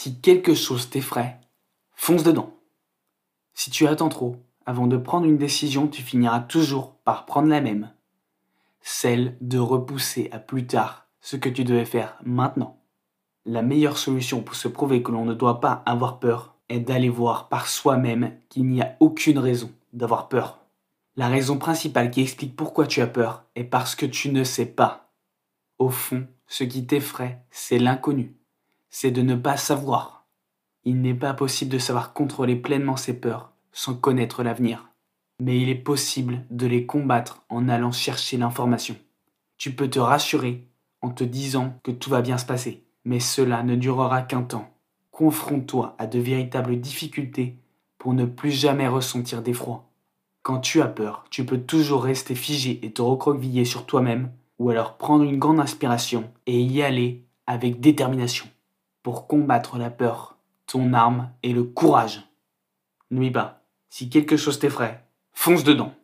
Si quelque chose t'effraie, fonce dedans. Si tu attends trop, avant de prendre une décision, tu finiras toujours par prendre la même. Celle de repousser à plus tard ce que tu devais faire maintenant. La meilleure solution pour se prouver que l'on ne doit pas avoir peur est d'aller voir par soi-même qu'il n'y a aucune raison d'avoir peur. La raison principale qui explique pourquoi tu as peur est parce que tu ne sais pas. Au fond, ce qui t'effraie, c'est l'inconnu. C'est de ne pas savoir. Il n'est pas possible de savoir contrôler pleinement ses peurs sans connaître l'avenir. Mais il est possible de les combattre en allant chercher l'information. Tu peux te rassurer en te disant que tout va bien se passer, mais cela ne durera qu'un temps. Confronte-toi à de véritables difficultés pour ne plus jamais ressentir d'effroi. Quand tu as peur, tu peux toujours rester figé et te recroqueviller sur toi-même, ou alors prendre une grande inspiration et y aller avec détermination. Pour combattre la peur, ton arme est le courage. N'oublie pas, si quelque chose t'effraie, fonce dedans.